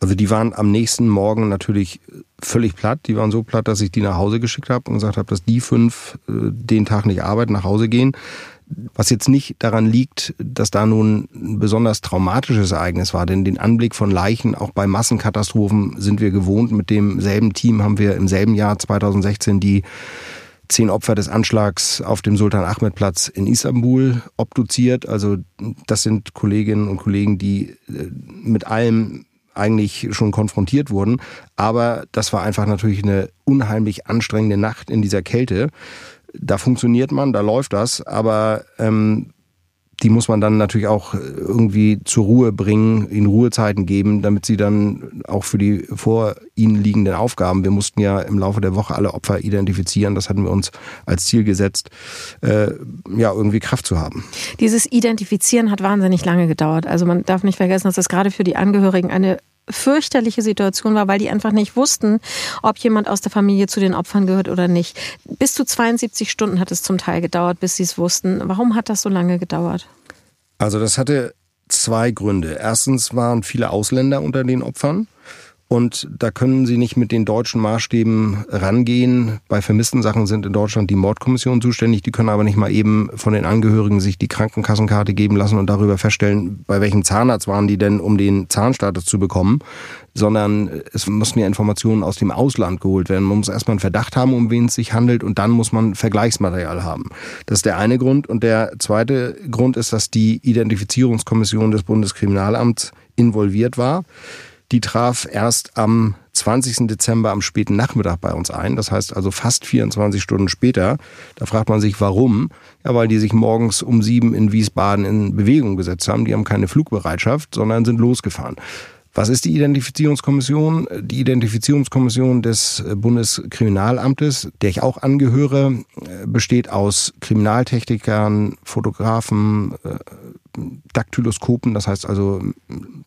Also die waren am nächsten Morgen natürlich völlig platt. Die waren so platt, dass ich die nach Hause geschickt habe und gesagt habe, dass die fünf äh, den Tag nicht arbeiten, nach Hause gehen. Was jetzt nicht daran liegt, dass da nun ein besonders traumatisches Ereignis war, denn den Anblick von Leichen, auch bei Massenkatastrophen, sind wir gewohnt. Mit demselben Team haben wir im selben Jahr 2016 die zehn Opfer des Anschlags auf dem Sultan Ahmed Platz in Istanbul obduziert. Also das sind Kolleginnen und Kollegen, die äh, mit allem eigentlich schon konfrontiert wurden. Aber das war einfach natürlich eine unheimlich anstrengende Nacht in dieser Kälte. Da funktioniert man, da läuft das, aber ähm, die muss man dann natürlich auch irgendwie zur Ruhe bringen, ihnen Ruhezeiten geben, damit sie dann auch für die vor ihnen liegenden Aufgaben, wir mussten ja im Laufe der Woche alle Opfer identifizieren, das hatten wir uns als Ziel gesetzt, äh, ja, irgendwie Kraft zu haben. Dieses Identifizieren hat wahnsinnig lange gedauert. Also man darf nicht vergessen, dass das gerade für die Angehörigen eine fürchterliche Situation war, weil die einfach nicht wussten, ob jemand aus der Familie zu den Opfern gehört oder nicht. Bis zu 72 Stunden hat es zum Teil gedauert, bis sie es wussten. Warum hat das so lange gedauert? Also das hatte zwei Gründe. Erstens waren viele Ausländer unter den Opfern. Und da können Sie nicht mit den deutschen Maßstäben rangehen. Bei vermissten Sachen sind in Deutschland die Mordkommissionen zuständig. Die können aber nicht mal eben von den Angehörigen sich die Krankenkassenkarte geben lassen und darüber feststellen, bei welchem Zahnarzt waren die denn, um den Zahnstatus zu bekommen. Sondern es müssen ja Informationen aus dem Ausland geholt werden. Man muss erstmal einen Verdacht haben, um wen es sich handelt und dann muss man Vergleichsmaterial haben. Das ist der eine Grund. Und der zweite Grund ist, dass die Identifizierungskommission des Bundeskriminalamts involviert war. Die traf erst am 20. Dezember am späten Nachmittag bei uns ein. Das heißt also fast 24 Stunden später. Da fragt man sich, warum? Ja, weil die sich morgens um sieben in Wiesbaden in Bewegung gesetzt haben. Die haben keine Flugbereitschaft, sondern sind losgefahren. Was ist die Identifizierungskommission? Die Identifizierungskommission des Bundeskriminalamtes, der ich auch angehöre, besteht aus Kriminaltechnikern, Fotografen, Daktyloskopen, das heißt also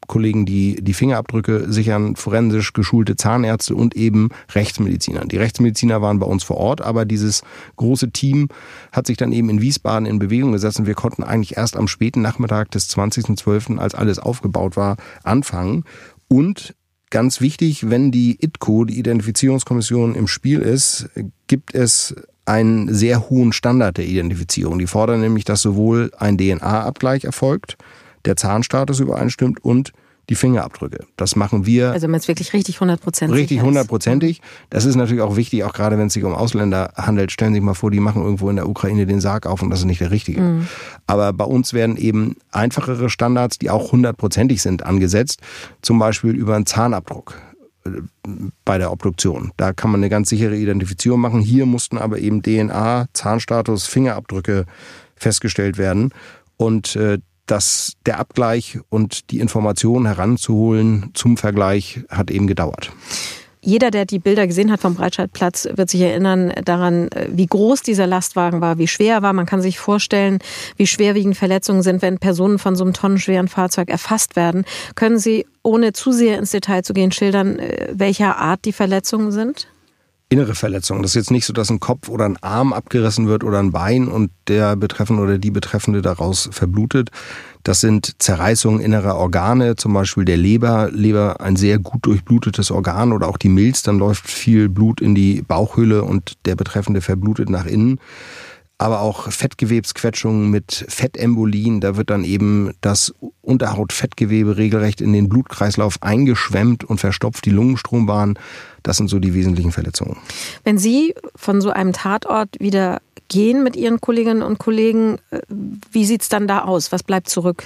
Kollegen, die die Fingerabdrücke sichern, forensisch geschulte Zahnärzte und eben Rechtsmediziner. Die Rechtsmediziner waren bei uns vor Ort, aber dieses große Team hat sich dann eben in Wiesbaden in Bewegung gesetzt und wir konnten eigentlich erst am späten Nachmittag des 20.12., als alles aufgebaut war, anfangen. Und ganz wichtig, wenn die ITCO, die Identifizierungskommission, im Spiel ist, gibt es einen sehr hohen Standard der Identifizierung. Die fordern nämlich, dass sowohl ein DNA-Abgleich erfolgt, der Zahnstatus übereinstimmt und die Fingerabdrücke. Das machen wir. Also wenn es wirklich richtig hundertprozentig Richtig hundertprozentig. Das ist natürlich auch wichtig, auch gerade wenn es sich um Ausländer handelt. Stellen Sie sich mal vor, die machen irgendwo in der Ukraine den Sarg auf und das ist nicht der richtige. Mhm. Aber bei uns werden eben einfachere Standards, die auch hundertprozentig sind, angesetzt. Zum Beispiel über einen Zahnabdruck bei der Obduktion. Da kann man eine ganz sichere Identifizierung machen. Hier mussten aber eben DNA, Zahnstatus, Fingerabdrücke festgestellt werden. Und äh, dass der Abgleich und die Informationen heranzuholen zum Vergleich hat eben gedauert. Jeder, der die Bilder gesehen hat vom Breitscheidplatz, wird sich erinnern daran, äh, wie groß dieser Lastwagen war, wie schwer er war. Man kann sich vorstellen, wie schwerwiegend Verletzungen sind, wenn Personen von so einem tonnenschweren Fahrzeug erfasst werden. Können Sie, ohne zu sehr ins Detail zu gehen, schildern, äh, welcher Art die Verletzungen sind? innere Verletzungen. Das ist jetzt nicht so, dass ein Kopf oder ein Arm abgerissen wird oder ein Bein und der Betreffende oder die Betreffende daraus verblutet. Das sind Zerreißungen innerer Organe, zum Beispiel der Leber. Leber ein sehr gut durchblutetes Organ oder auch die Milz. Dann läuft viel Blut in die Bauchhülle und der Betreffende verblutet nach innen aber auch Fettgewebsquetschungen mit Fettembolien. Da wird dann eben das Unterhautfettgewebe regelrecht in den Blutkreislauf eingeschwemmt und verstopft die Lungenstrombahn. Das sind so die wesentlichen Verletzungen. Wenn Sie von so einem Tatort wieder gehen mit Ihren Kolleginnen und Kollegen, äh, wie sieht es dann da aus? Was bleibt zurück?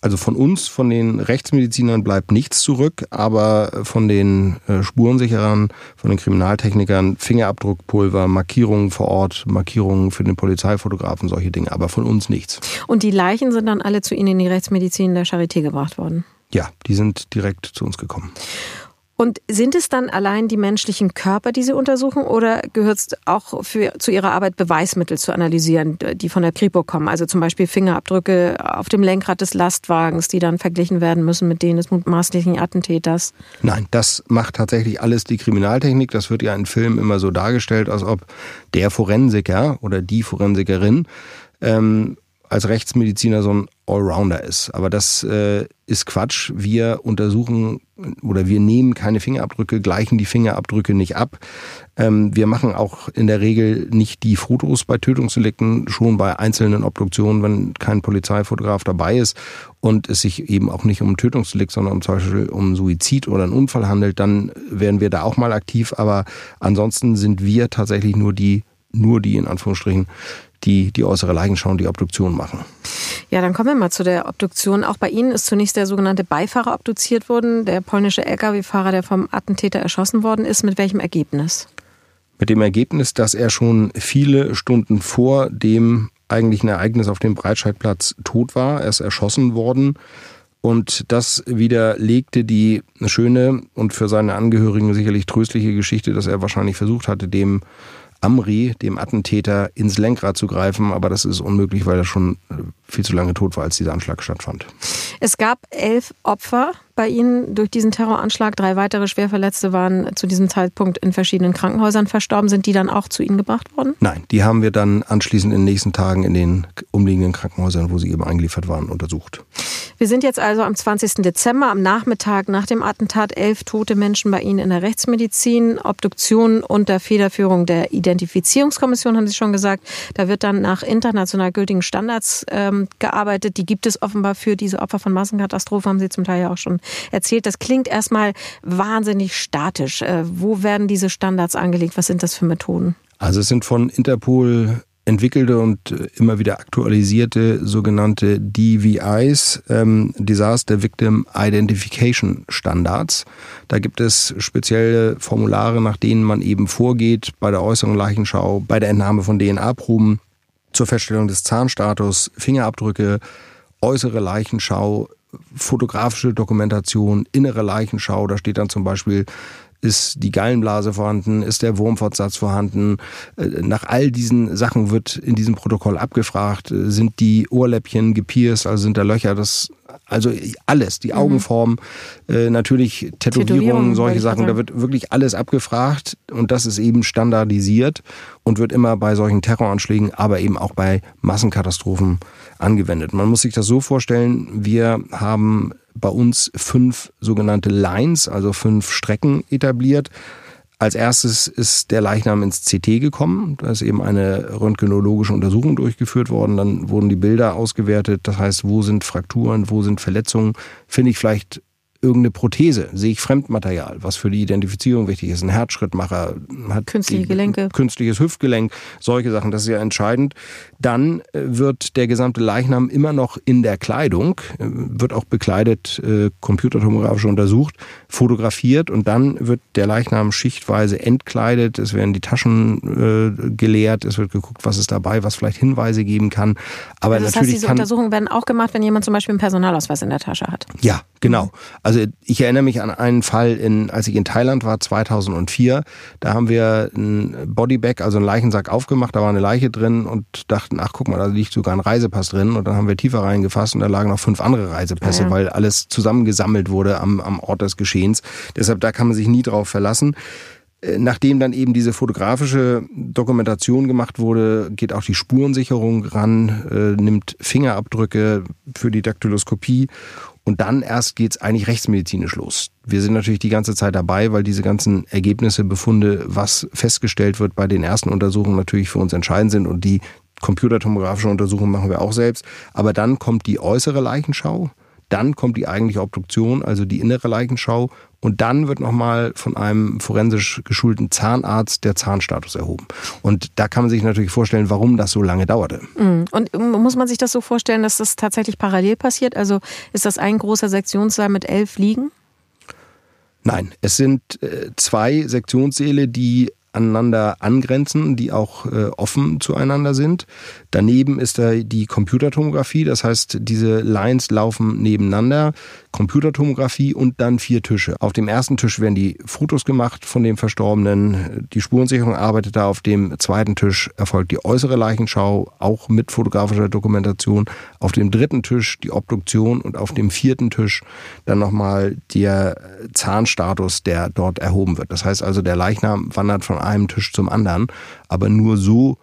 Also von uns, von den Rechtsmedizinern bleibt nichts zurück, aber von den äh, Spurensicherern, von den Kriminaltechnikern, Fingerabdruckpulver, Markierungen vor Ort, Markierungen für den Polizeifotografen, solche Dinge, aber von uns nichts. Und die Leichen sind dann alle zu Ihnen in die Rechtsmedizin der Charité gebracht worden? Ja, die sind direkt zu uns gekommen. Und sind es dann allein die menschlichen Körper, die Sie untersuchen, oder gehört es auch für, zu Ihrer Arbeit Beweismittel zu analysieren, die von der Kripo kommen? Also zum Beispiel Fingerabdrücke auf dem Lenkrad des Lastwagens, die dann verglichen werden müssen mit denen des mutmaßlichen Attentäters? Nein, das macht tatsächlich alles die Kriminaltechnik. Das wird ja in Filmen immer so dargestellt, als ob der Forensiker oder die Forensikerin ähm, als Rechtsmediziner so ein Allrounder ist. Aber das äh, ist Quatsch. Wir untersuchen oder wir nehmen keine Fingerabdrücke, gleichen die Fingerabdrücke nicht ab. Ähm, wir machen auch in der Regel nicht die Fotos bei Tötungsdelikten, schon bei einzelnen Obduktionen, wenn kein Polizeifotograf dabei ist und es sich eben auch nicht um Tötungsdelikt, sondern um zum Beispiel um Suizid oder einen Unfall handelt, dann werden wir da auch mal aktiv. Aber ansonsten sind wir tatsächlich nur die, nur die in Anführungsstrichen, die die äußere Leichenschau und die Obduktion machen. Ja, dann kommen wir mal zu der Obduktion. Auch bei Ihnen ist zunächst der sogenannte Beifahrer obduziert worden, der polnische Lkw-Fahrer, der vom Attentäter erschossen worden ist. Mit welchem Ergebnis? Mit dem Ergebnis, dass er schon viele Stunden vor dem eigentlichen Ereignis auf dem Breitscheidplatz tot war. Er ist erschossen worden. Und das widerlegte die schöne und für seine Angehörigen sicherlich tröstliche Geschichte, dass er wahrscheinlich versucht hatte, dem Amri, dem Attentäter, ins Lenkrad zu greifen, aber das ist unmöglich, weil er schon äh, viel zu lange tot war, als dieser Anschlag stattfand. Es gab elf Opfer bei Ihnen durch diesen Terroranschlag. Drei weitere Schwerverletzte waren zu diesem Zeitpunkt in verschiedenen Krankenhäusern verstorben. Sind die dann auch zu Ihnen gebracht worden? Nein, die haben wir dann anschließend in den nächsten Tagen in den umliegenden Krankenhäusern, wo sie eben eingeliefert waren, untersucht. Wir sind jetzt also am 20. Dezember, am Nachmittag nach dem Attentat. Elf tote Menschen bei Ihnen in der Rechtsmedizin. Obduktion unter Federführung der Identifizierungskommission, haben Sie schon gesagt. Da wird dann nach international gültigen Standards ähm, gearbeitet. Die gibt es offenbar für diese Opfer von Massenkatastrophen, haben Sie zum Teil ja auch schon erzählt. Das klingt erstmal wahnsinnig statisch. Äh, wo werden diese Standards angelegt? Was sind das für Methoden? Also es sind von Interpol entwickelte und äh, immer wieder aktualisierte sogenannte DVIs, ähm, Disaster Victim Identification Standards. Da gibt es spezielle Formulare, nach denen man eben vorgeht bei der äußeren Leichenschau, bei der Entnahme von DNA-Proben, zur Feststellung des Zahnstatus, Fingerabdrücke, äußere Leichenschau, fotografische Dokumentation, innere Leichenschau. Da steht dann zum Beispiel ist die Gallenblase vorhanden? Ist der Wurmfortsatz vorhanden? Äh, nach all diesen Sachen wird in diesem Protokoll abgefragt. Sind die Ohrläppchen gepierst, also sind da Löcher? Das also alles, die mhm. Augenform, äh, natürlich Tätowierungen, solche Sachen, da wird wirklich alles abgefragt und das ist eben standardisiert und wird immer bei solchen Terroranschlägen, aber eben auch bei Massenkatastrophen angewendet. Man muss sich das so vorstellen, wir haben bei uns fünf sogenannte Lines, also fünf Strecken etabliert. Als erstes ist der Leichnam ins CT gekommen. Da ist eben eine röntgenologische Untersuchung durchgeführt worden. Dann wurden die Bilder ausgewertet. Das heißt, wo sind Frakturen, wo sind Verletzungen? Finde ich vielleicht irgendeine Prothese, sehe ich Fremdmaterial, was für die Identifizierung wichtig ist. Ein Herzschrittmacher hat künstliche Gelenke, künstliches Hüftgelenk, solche Sachen, das ist ja entscheidend. Dann äh, wird der gesamte Leichnam immer noch in der Kleidung, äh, wird auch bekleidet, äh, computertomografisch untersucht, fotografiert und dann wird der Leichnam schichtweise entkleidet. Es werden die Taschen äh, geleert, es wird geguckt, was ist dabei, was vielleicht Hinweise geben kann. Aber also das natürlich heißt, diese kann, Untersuchungen werden auch gemacht, wenn jemand zum Beispiel einen Personalausweis in der Tasche hat. Ja, genau. Also also ich erinnere mich an einen Fall, in, als ich in Thailand war, 2004. Da haben wir ein Bodybag, also einen Leichensack aufgemacht, da war eine Leiche drin und dachten, ach guck mal, da liegt sogar ein Reisepass drin. Und dann haben wir tiefer reingefasst und da lagen noch fünf andere Reisepässe, ja, ja. weil alles zusammengesammelt wurde am, am Ort des Geschehens. Deshalb, da kann man sich nie drauf verlassen. Äh, nachdem dann eben diese fotografische Dokumentation gemacht wurde, geht auch die Spurensicherung ran, äh, nimmt Fingerabdrücke für die Daktyloskopie und dann erst geht's eigentlich rechtsmedizinisch los. Wir sind natürlich die ganze Zeit dabei, weil diese ganzen Ergebnisse, Befunde, was festgestellt wird bei den ersten Untersuchungen natürlich für uns entscheidend sind und die computertomografische Untersuchung machen wir auch selbst. Aber dann kommt die äußere Leichenschau, dann kommt die eigentliche Obduktion, also die innere Leichenschau. Und dann wird nochmal von einem forensisch geschulten Zahnarzt der Zahnstatus erhoben. Und da kann man sich natürlich vorstellen, warum das so lange dauerte. Mhm. Und muss man sich das so vorstellen, dass das tatsächlich parallel passiert? Also ist das ein großer Sektionssaal mit elf Liegen? Nein, es sind äh, zwei Sektionssäle, die aneinander angrenzen, die auch äh, offen zueinander sind. Daneben ist da die Computertomographie, das heißt, diese Lines laufen nebeneinander. Computertomographie und dann vier Tische. Auf dem ersten Tisch werden die Fotos gemacht von dem Verstorbenen. Die Spurensicherung arbeitet da. Auf dem zweiten Tisch erfolgt die äußere Leichenschau, auch mit fotografischer Dokumentation. Auf dem dritten Tisch die Obduktion und auf dem vierten Tisch dann nochmal der Zahnstatus, der dort erhoben wird. Das heißt also, der Leichnam wandert von einem Tisch zum anderen, aber nur so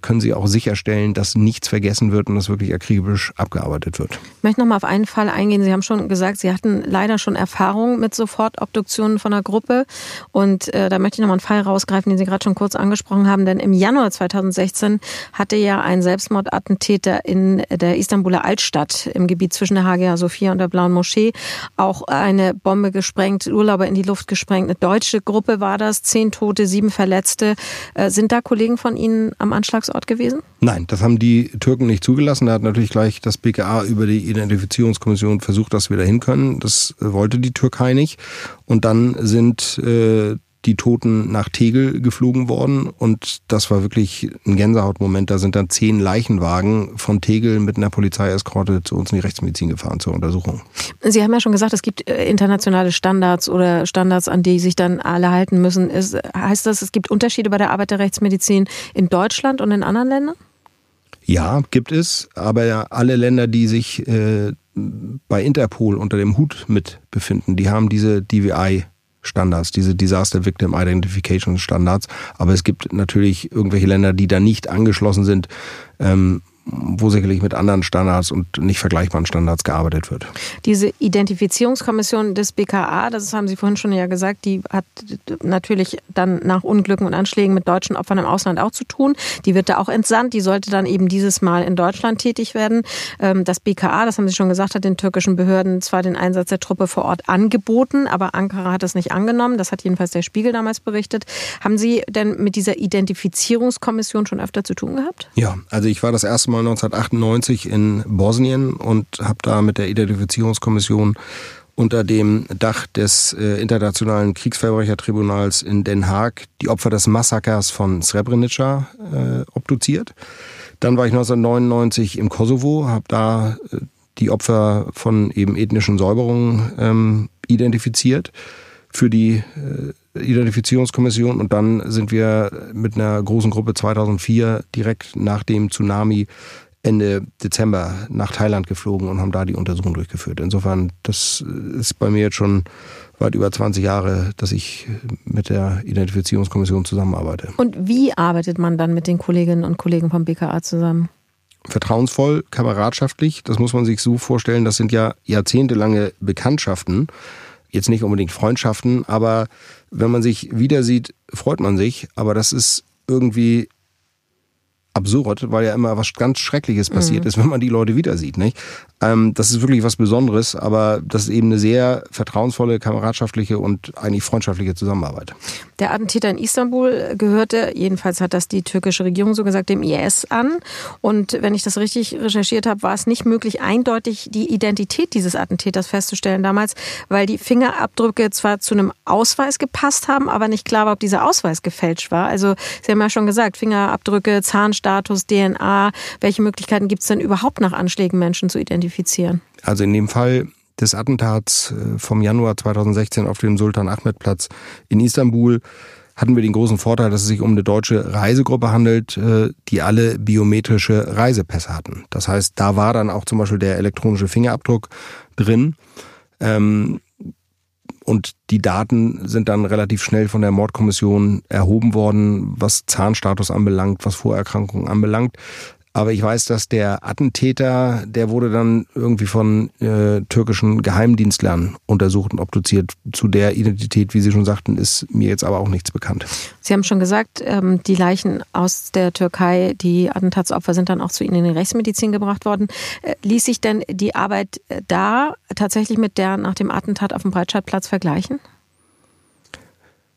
können Sie auch sicherstellen, dass nichts vergessen wird und dass wirklich akribisch abgearbeitet wird. Ich möchte noch mal auf einen Fall eingehen. Sie haben schon gesagt, Sie hatten leider schon Erfahrung mit Sofortobduktionen von einer Gruppe. Und äh, da möchte ich noch mal einen Fall rausgreifen, den Sie gerade schon kurz angesprochen haben. Denn im Januar 2016 hatte ja ein Selbstmordattentäter in der Istanbuler Altstadt im Gebiet zwischen der Hagia Sophia und der Blauen Moschee auch eine Bombe gesprengt, Urlauber in die Luft gesprengt. Eine deutsche Gruppe war das, zehn Tote, sieben Verletzte. Äh, sind da Kollegen von Ihnen am Anfang Anschlagsort gewesen? Nein, das haben die Türken nicht zugelassen. Da hat natürlich gleich das BKA über die Identifizierungskommission versucht, dass wir dahin können. Das wollte die Türkei nicht. Und dann sind äh, die Toten nach Tegel geflogen worden und das war wirklich ein Gänsehautmoment. Da sind dann zehn Leichenwagen von Tegel mit einer Polizeieskorte zu uns in die Rechtsmedizin gefahren zur Untersuchung. Sie haben ja schon gesagt, es gibt äh, internationale Standards oder Standards, an die sich dann alle halten müssen. Ist, heißt das, es gibt Unterschiede bei der Arbeit der Rechtsmedizin in Deutschland und in anderen Ländern? Ja, gibt es, aber alle Länder, die sich äh, bei Interpol unter dem Hut mit befinden. Die haben diese DVI Standards, diese Disaster Victim Identification Standards. Aber es gibt natürlich irgendwelche Länder, die da nicht angeschlossen sind. Ähm, wo sicherlich mit anderen Standards und nicht vergleichbaren Standards gearbeitet wird. Diese Identifizierungskommission des BKA, das haben Sie vorhin schon ja gesagt, die hat natürlich dann nach Unglücken und Anschlägen mit deutschen Opfern im Ausland auch zu tun. Die wird da auch entsandt. Die sollte dann eben dieses Mal in Deutschland tätig werden. Ähm, das BKA, das haben Sie schon gesagt, hat den türkischen Behörden zwar den Einsatz der Truppe vor Ort angeboten, aber Ankara hat es nicht angenommen. Das hat jedenfalls der Spiegel damals berichtet. Haben Sie denn mit dieser Identifizierungskommission schon öfter zu tun gehabt? Ja, also ich war das erste Mal Mal 1998 in Bosnien und habe da mit der Identifizierungskommission unter dem Dach des äh, Internationalen Kriegsverbrechertribunals in Den Haag die Opfer des Massakers von Srebrenica äh, obduziert. Dann war ich 1999 im Kosovo, habe da äh, die Opfer von eben ethnischen Säuberungen ähm, identifiziert für die äh, Identifizierungskommission und dann sind wir mit einer großen Gruppe 2004 direkt nach dem Tsunami Ende Dezember nach Thailand geflogen und haben da die Untersuchung durchgeführt. Insofern, das ist bei mir jetzt schon weit über 20 Jahre, dass ich mit der Identifizierungskommission zusammenarbeite. Und wie arbeitet man dann mit den Kolleginnen und Kollegen vom BKA zusammen? Vertrauensvoll, kameradschaftlich, das muss man sich so vorstellen, das sind ja jahrzehntelange Bekanntschaften jetzt nicht unbedingt Freundschaften, aber wenn man sich wieder sieht, freut man sich. Aber das ist irgendwie absurd, weil ja immer was ganz Schreckliches passiert mhm. ist, wenn man die Leute wieder sieht. Nicht? Ähm, das ist wirklich was Besonderes, aber das ist eben eine sehr vertrauensvolle, kameradschaftliche und eigentlich freundschaftliche Zusammenarbeit. Der Attentäter in Istanbul gehörte, jedenfalls hat das die türkische Regierung so gesagt, dem IS an. Und wenn ich das richtig recherchiert habe, war es nicht möglich, eindeutig die Identität dieses Attentäters festzustellen damals, weil die Fingerabdrücke zwar zu einem Ausweis gepasst haben, aber nicht klar war, ob dieser Ausweis gefälscht war. Also Sie haben ja schon gesagt, Fingerabdrücke, Zahnstatus, DNA. Welche Möglichkeiten gibt es denn überhaupt nach Anschlägen Menschen zu identifizieren? Also in dem Fall des Attentats äh, vom Januar 2016 auf dem Sultan Ahmed Platz in Istanbul hatten wir den großen Vorteil, dass es sich um eine deutsche Reisegruppe handelt, äh, die alle biometrische Reisepässe hatten. Das heißt, da war dann auch zum Beispiel der elektronische Fingerabdruck drin. Ähm, und die Daten sind dann relativ schnell von der Mordkommission erhoben worden, was Zahnstatus anbelangt, was Vorerkrankungen anbelangt. Aber ich weiß, dass der Attentäter, der wurde dann irgendwie von äh, türkischen Geheimdienstlern untersucht und obduziert. Zu der Identität, wie Sie schon sagten, ist mir jetzt aber auch nichts bekannt. Sie haben schon gesagt, ähm, die Leichen aus der Türkei, die Attentatsopfer, sind dann auch zu Ihnen in die Rechtsmedizin gebracht worden. Äh, ließ sich denn die Arbeit äh, da tatsächlich mit der nach dem Attentat auf dem Breitscheidplatz vergleichen?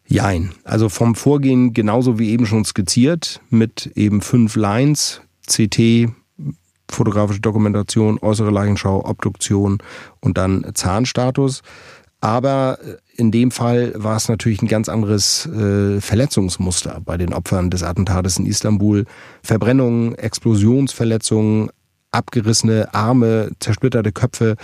Jein. Also vom Vorgehen genauso wie eben schon skizziert, mit eben fünf Lines, CT, fotografische Dokumentation, äußere Leichenschau, Obduktion und dann Zahnstatus. Aber in dem Fall war es natürlich ein ganz anderes äh, Verletzungsmuster bei den Opfern des Attentates in Istanbul. Verbrennungen, Explosionsverletzungen, abgerissene Arme, zersplitterte Köpfe.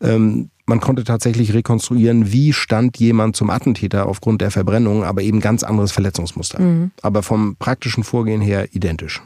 Ähm, man konnte tatsächlich rekonstruieren, wie stand jemand zum Attentäter aufgrund der Verbrennung, aber eben ganz anderes Verletzungsmuster. Mhm. Aber vom praktischen Vorgehen her identisch.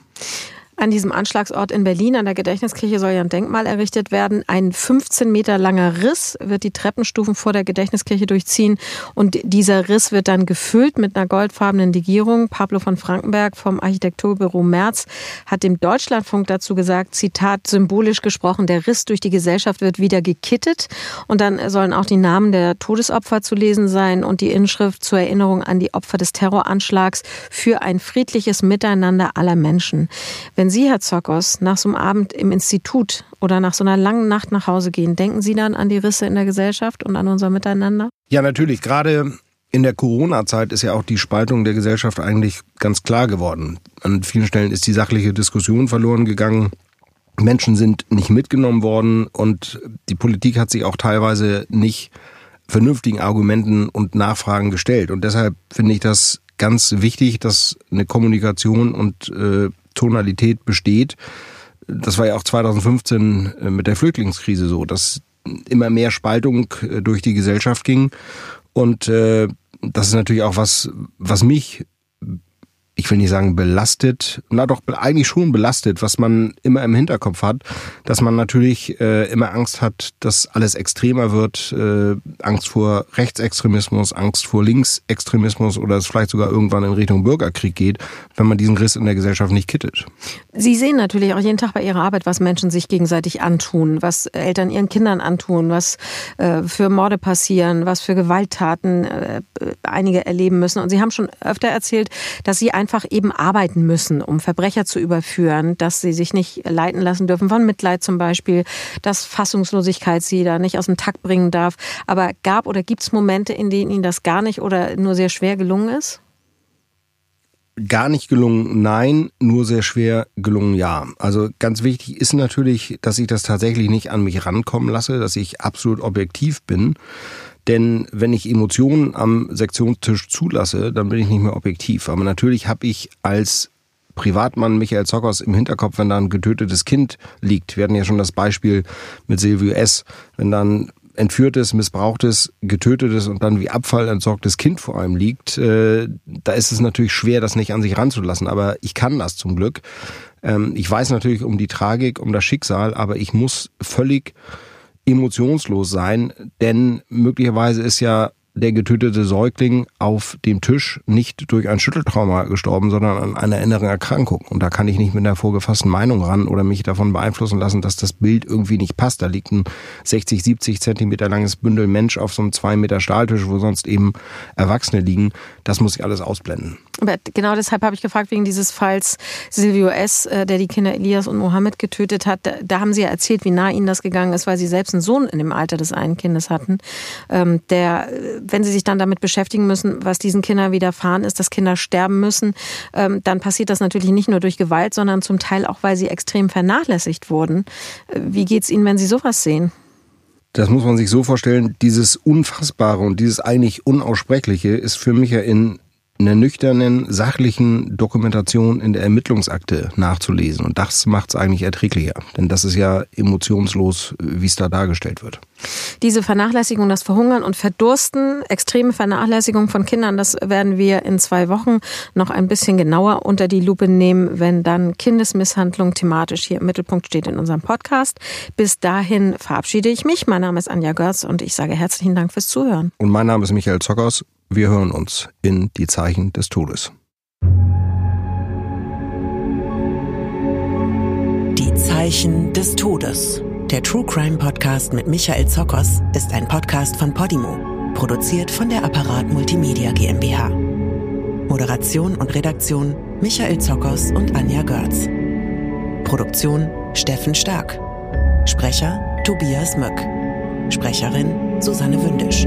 An diesem Anschlagsort in Berlin, an der Gedächtniskirche, soll ja ein Denkmal errichtet werden. Ein 15 Meter langer Riss wird die Treppenstufen vor der Gedächtniskirche durchziehen. Und dieser Riss wird dann gefüllt mit einer goldfarbenen Legierung. Pablo von Frankenberg vom Architekturbüro Merz hat dem Deutschlandfunk dazu gesagt, Zitat, symbolisch gesprochen, der Riss durch die Gesellschaft wird wieder gekittet. Und dann sollen auch die Namen der Todesopfer zu lesen sein und die Inschrift zur Erinnerung an die Opfer des Terroranschlags für ein friedliches Miteinander aller Menschen. Wenn Sie, Herr Zokos, nach so einem Abend im Institut oder nach so einer langen Nacht nach Hause gehen, denken Sie dann an die Risse in der Gesellschaft und an unser Miteinander? Ja, natürlich. Gerade in der Corona-Zeit ist ja auch die Spaltung der Gesellschaft eigentlich ganz klar geworden. An vielen Stellen ist die sachliche Diskussion verloren gegangen. Menschen sind nicht mitgenommen worden und die Politik hat sich auch teilweise nicht vernünftigen Argumenten und Nachfragen gestellt. Und deshalb finde ich das ganz wichtig, dass eine Kommunikation und äh, Tonalität besteht. Das war ja auch 2015 äh, mit der Flüchtlingskrise so, dass immer mehr Spaltung äh, durch die Gesellschaft ging. Und äh, das ist natürlich auch was, was mich ich will nicht sagen belastet, na doch eigentlich schon belastet, was man immer im Hinterkopf hat, dass man natürlich äh, immer Angst hat, dass alles extremer wird, äh, Angst vor Rechtsextremismus, Angst vor Linksextremismus oder es vielleicht sogar irgendwann in Richtung Bürgerkrieg geht, wenn man diesen Riss in der Gesellschaft nicht kittet. Sie sehen natürlich auch jeden Tag bei Ihrer Arbeit, was Menschen sich gegenseitig antun, was Eltern ihren Kindern antun, was äh, für Morde passieren, was für Gewalttaten äh, einige erleben müssen. Und Sie haben schon öfter erzählt, dass Sie einfach eben arbeiten müssen, um Verbrecher zu überführen, dass sie sich nicht leiten lassen dürfen von Mitleid zum Beispiel, dass Fassungslosigkeit sie da nicht aus dem Takt bringen darf. Aber gab oder gibt es Momente, in denen Ihnen das gar nicht oder nur sehr schwer gelungen ist? Gar nicht gelungen, nein, nur sehr schwer gelungen, ja. Also ganz wichtig ist natürlich, dass ich das tatsächlich nicht an mich rankommen lasse, dass ich absolut objektiv bin. Denn wenn ich Emotionen am Sektionstisch zulasse, dann bin ich nicht mehr objektiv. Aber natürlich habe ich als Privatmann Michael Zockers im Hinterkopf, wenn da ein getötetes Kind liegt. Wir hatten ja schon das Beispiel mit Silvio S. Wenn dann entführtes, missbrauchtes, getötetes und dann wie Abfall entsorgtes Kind vor einem liegt, äh, da ist es natürlich schwer, das nicht an sich ranzulassen. Aber ich kann das zum Glück. Ähm, ich weiß natürlich um die Tragik, um das Schicksal, aber ich muss völlig emotionslos sein, denn möglicherweise ist ja der getötete Säugling auf dem Tisch nicht durch ein Schütteltrauma gestorben, sondern an einer inneren Erkrankung. Und da kann ich nicht mit einer vorgefassten Meinung ran oder mich davon beeinflussen lassen, dass das Bild irgendwie nicht passt. Da liegt ein 60, 70 Zentimeter langes Bündel Mensch auf so einem zwei Meter Stahltisch, wo sonst eben Erwachsene liegen. Das muss ich alles ausblenden. Aber genau deshalb habe ich gefragt, wegen dieses Falls Silvio S., äh, der die Kinder Elias und Mohammed getötet hat. Da haben Sie ja erzählt, wie nah Ihnen das gegangen ist, weil Sie selbst einen Sohn in dem Alter des einen Kindes hatten, ähm, der wenn sie sich dann damit beschäftigen müssen, was diesen Kindern widerfahren ist, dass Kinder sterben müssen, ähm, dann passiert das natürlich nicht nur durch Gewalt, sondern zum Teil auch, weil sie extrem vernachlässigt wurden. Äh, wie geht es Ihnen, wenn Sie sowas sehen? Das muss man sich so vorstellen, dieses Unfassbare und dieses eigentlich Unaussprechliche ist für mich ja in einer nüchternen, sachlichen Dokumentation in der Ermittlungsakte nachzulesen. Und das macht es eigentlich erträglicher. Denn das ist ja emotionslos, wie es da dargestellt wird. Diese Vernachlässigung, das Verhungern und Verdursten, extreme Vernachlässigung von Kindern, das werden wir in zwei Wochen noch ein bisschen genauer unter die Lupe nehmen, wenn dann Kindesmisshandlung thematisch hier im Mittelpunkt steht in unserem Podcast. Bis dahin verabschiede ich mich. Mein Name ist Anja Görz und ich sage herzlichen Dank fürs Zuhören. Und mein Name ist Michael Zockers. Wir hören uns in Die Zeichen des Todes. Die Zeichen des Todes. Der True Crime Podcast mit Michael Zockers ist ein Podcast von Podimo, produziert von der Apparat Multimedia GmbH. Moderation und Redaktion Michael Zockers und Anja Görz. Produktion Steffen Stark. Sprecher Tobias Möck. Sprecherin Susanne Wündisch.